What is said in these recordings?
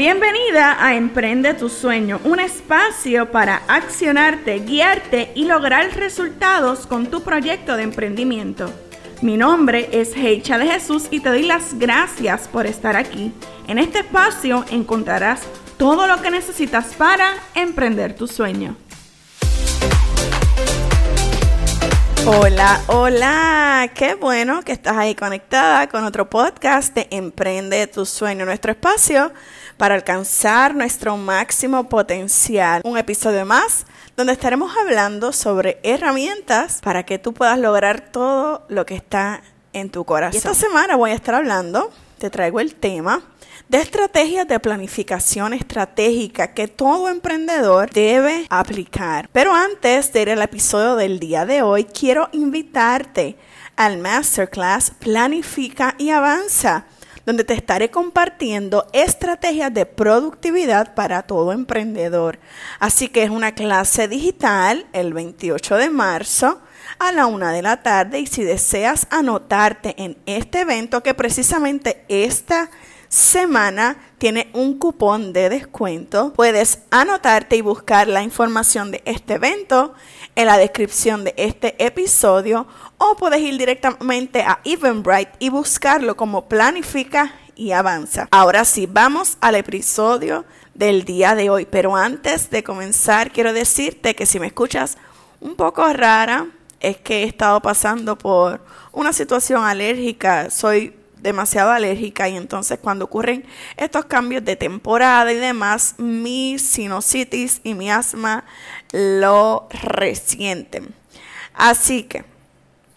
Bienvenida a Emprende tu Sueño, un espacio para accionarte, guiarte y lograr resultados con tu proyecto de emprendimiento. Mi nombre es Heicha de Jesús y te doy las gracias por estar aquí. En este espacio encontrarás todo lo que necesitas para emprender tu sueño. Hola, hola, qué bueno que estás ahí conectada con otro podcast de Emprende tu Sueño, nuestro espacio para alcanzar nuestro máximo potencial. Un episodio más donde estaremos hablando sobre herramientas para que tú puedas lograr todo lo que está en tu corazón. esta semana voy a estar hablando, te traigo el tema de estrategias de planificación estratégica que todo emprendedor debe aplicar. Pero antes de ir al episodio del día de hoy, quiero invitarte al Masterclass Planifica y Avanza donde te estaré compartiendo estrategias de productividad para todo emprendedor. Así que es una clase digital el 28 de marzo a la una de la tarde y si deseas anotarte en este evento que precisamente esta semana tiene un cupón de descuento. Puedes anotarte y buscar la información de este evento en la descripción de este episodio o puedes ir directamente a Eventbrite y buscarlo como Planifica y Avanza. Ahora sí, vamos al episodio del día de hoy. Pero antes de comenzar, quiero decirte que si me escuchas un poco rara, es que he estado pasando por una situación alérgica. Soy demasiado alérgica y entonces cuando ocurren estos cambios de temporada y demás, mi sinusitis y mi asma lo resienten. Así que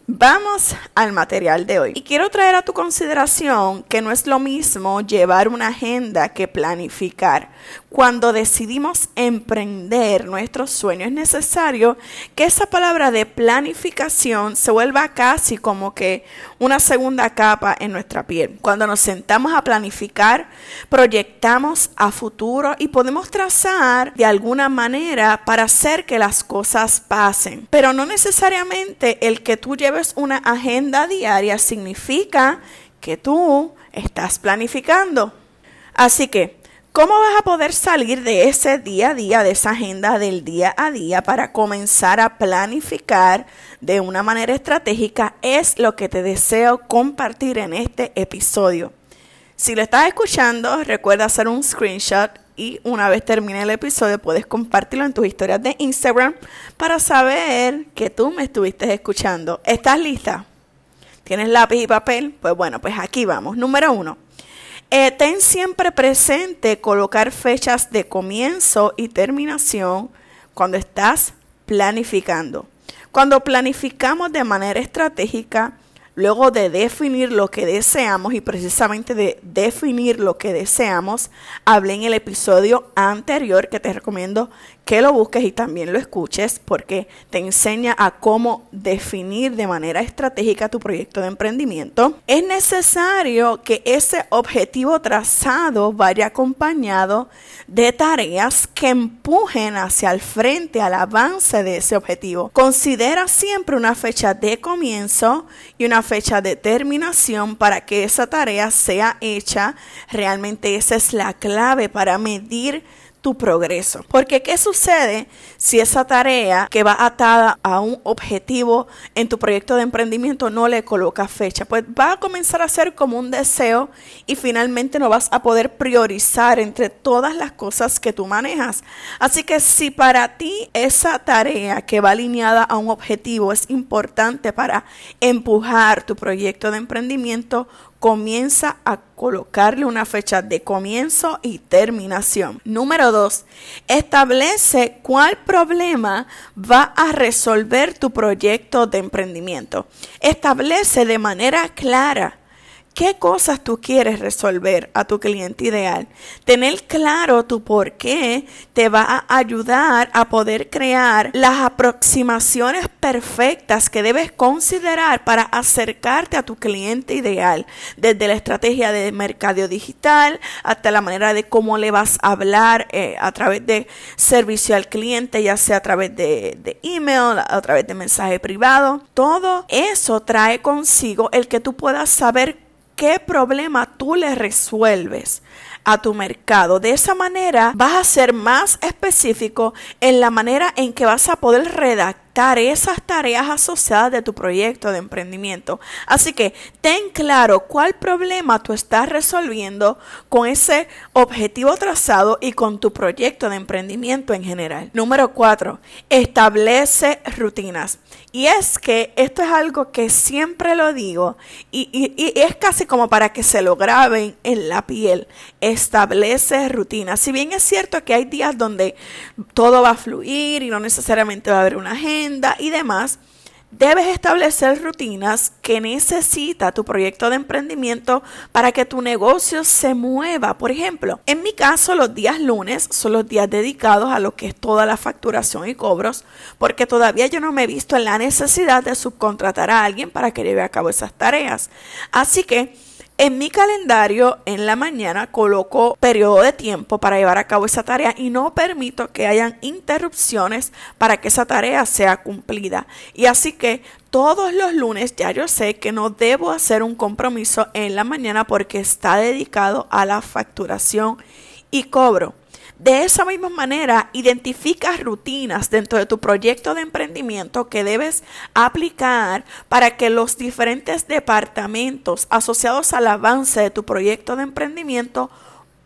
Vamos al material de hoy. Y quiero traer a tu consideración que no es lo mismo llevar una agenda que planificar. Cuando decidimos emprender nuestros sueños es necesario que esa palabra de planificación se vuelva casi como que una segunda capa en nuestra piel. Cuando nos sentamos a planificar, proyectamos a futuro y podemos trazar de alguna manera para hacer que las cosas pasen. Pero no necesariamente el que tú lleves una agenda diaria significa que tú estás planificando. Así que, ¿cómo vas a poder salir de ese día a día, de esa agenda del día a día para comenzar a planificar de una manera estratégica? Es lo que te deseo compartir en este episodio. Si lo estás escuchando, recuerda hacer un screenshot y una vez termine el episodio puedes compartirlo en tus historias de Instagram para saber que tú me estuviste escuchando. ¿Estás lista? ¿Tienes lápiz y papel? Pues bueno, pues aquí vamos. Número uno. Eh, ten siempre presente colocar fechas de comienzo y terminación cuando estás planificando. Cuando planificamos de manera estratégica, luego de definir lo que deseamos y precisamente de definir lo que deseamos, hablé en el episodio anterior que te recomiendo que lo busques y también lo escuches porque te enseña a cómo definir de manera estratégica tu proyecto de emprendimiento. Es necesario que ese objetivo trazado vaya acompañado de tareas que empujen hacia el frente al avance de ese objetivo. Considera siempre una fecha de comienzo y una fecha de terminación para que esa tarea sea hecha. Realmente esa es la clave para medir tu progreso. Porque ¿qué sucede si esa tarea que va atada a un objetivo en tu proyecto de emprendimiento no le coloca fecha? Pues va a comenzar a ser como un deseo y finalmente no vas a poder priorizar entre todas las cosas que tú manejas. Así que si para ti esa tarea que va alineada a un objetivo es importante para empujar tu proyecto de emprendimiento, comienza a colocarle una fecha de comienzo y terminación. Número dos, establece cuál problema va a resolver tu proyecto de emprendimiento. Establece de manera clara qué cosas tú quieres resolver a tu cliente ideal. Tener claro tu por qué te va a ayudar a poder crear las aproximaciones perfectas que debes considerar para acercarte a tu cliente ideal, desde la estrategia de mercado digital hasta la manera de cómo le vas a hablar eh, a través de servicio al cliente, ya sea a través de, de email, a través de mensaje privado. Todo eso trae consigo el que tú puedas saber qué problema tú le resuelves a tu mercado. De esa manera vas a ser más específico en la manera en que vas a poder redactar esas tareas asociadas de tu proyecto de emprendimiento. Así que ten claro cuál problema tú estás resolviendo con ese objetivo trazado y con tu proyecto de emprendimiento en general. Número cuatro, establece rutinas. Y es que esto es algo que siempre lo digo y, y, es casi como para que se lo graben en la piel. Establece rutinas. Si bien es cierto que hay días donde todo va a fluir y no necesariamente va a haber una y demás, Debes establecer rutinas que necesita tu proyecto de emprendimiento para que tu negocio se mueva. Por ejemplo, en mi caso los días lunes son los días dedicados a lo que es toda la facturación y cobros, porque todavía yo no me he visto en la necesidad de subcontratar a alguien para que lleve a cabo esas tareas. Así que en mi calendario en la mañana coloco periodo de tiempo para llevar a cabo esa tarea y no permito que hayan interrupciones para que esa tarea sea cumplida. Y así que todos los lunes ya yo sé que no debo hacer un compromiso en la mañana porque está dedicado a la facturación y cobro. De esa misma manera, identificas rutinas dentro de tu proyecto de emprendimiento que debes aplicar para que los diferentes departamentos asociados al avance de tu proyecto de emprendimiento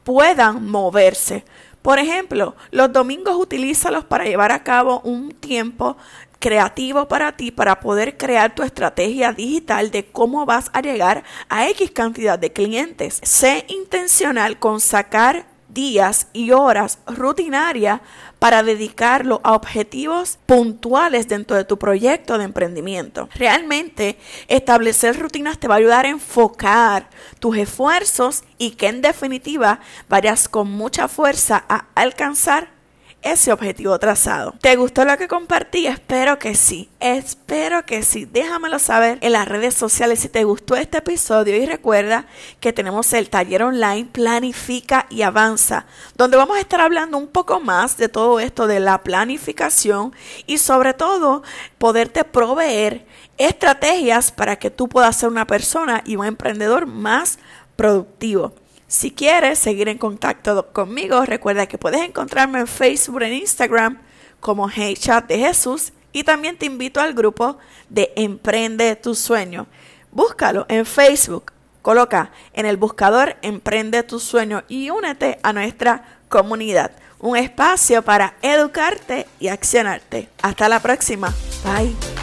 puedan moverse. Por ejemplo, los domingos utilízalos para llevar a cabo un tiempo creativo para ti para poder crear tu estrategia digital de cómo vas a llegar a X cantidad de clientes. Sé intencional con sacar días y horas rutinarias para dedicarlo a objetivos puntuales dentro de tu proyecto de emprendimiento. Realmente establecer rutinas te va a ayudar a enfocar tus esfuerzos y que en definitiva vayas con mucha fuerza a alcanzar ese objetivo trazado. ¿Te gustó lo que compartí? Espero que sí. Espero que sí. Déjamelo saber en las redes sociales si te gustó este episodio y recuerda que tenemos el taller online Planifica y Avanza, donde vamos a estar hablando un poco más de todo esto de la planificación y sobre todo poderte proveer estrategias para que tú puedas ser una persona y un emprendedor más productivo. Si quieres seguir en contacto conmigo, recuerda que puedes encontrarme en Facebook, en Instagram como Hey Chat de Jesús y también te invito al grupo de Emprende tu sueño. Búscalo en Facebook, coloca en el buscador Emprende tu sueño y únete a nuestra comunidad. Un espacio para educarte y accionarte. Hasta la próxima. Bye.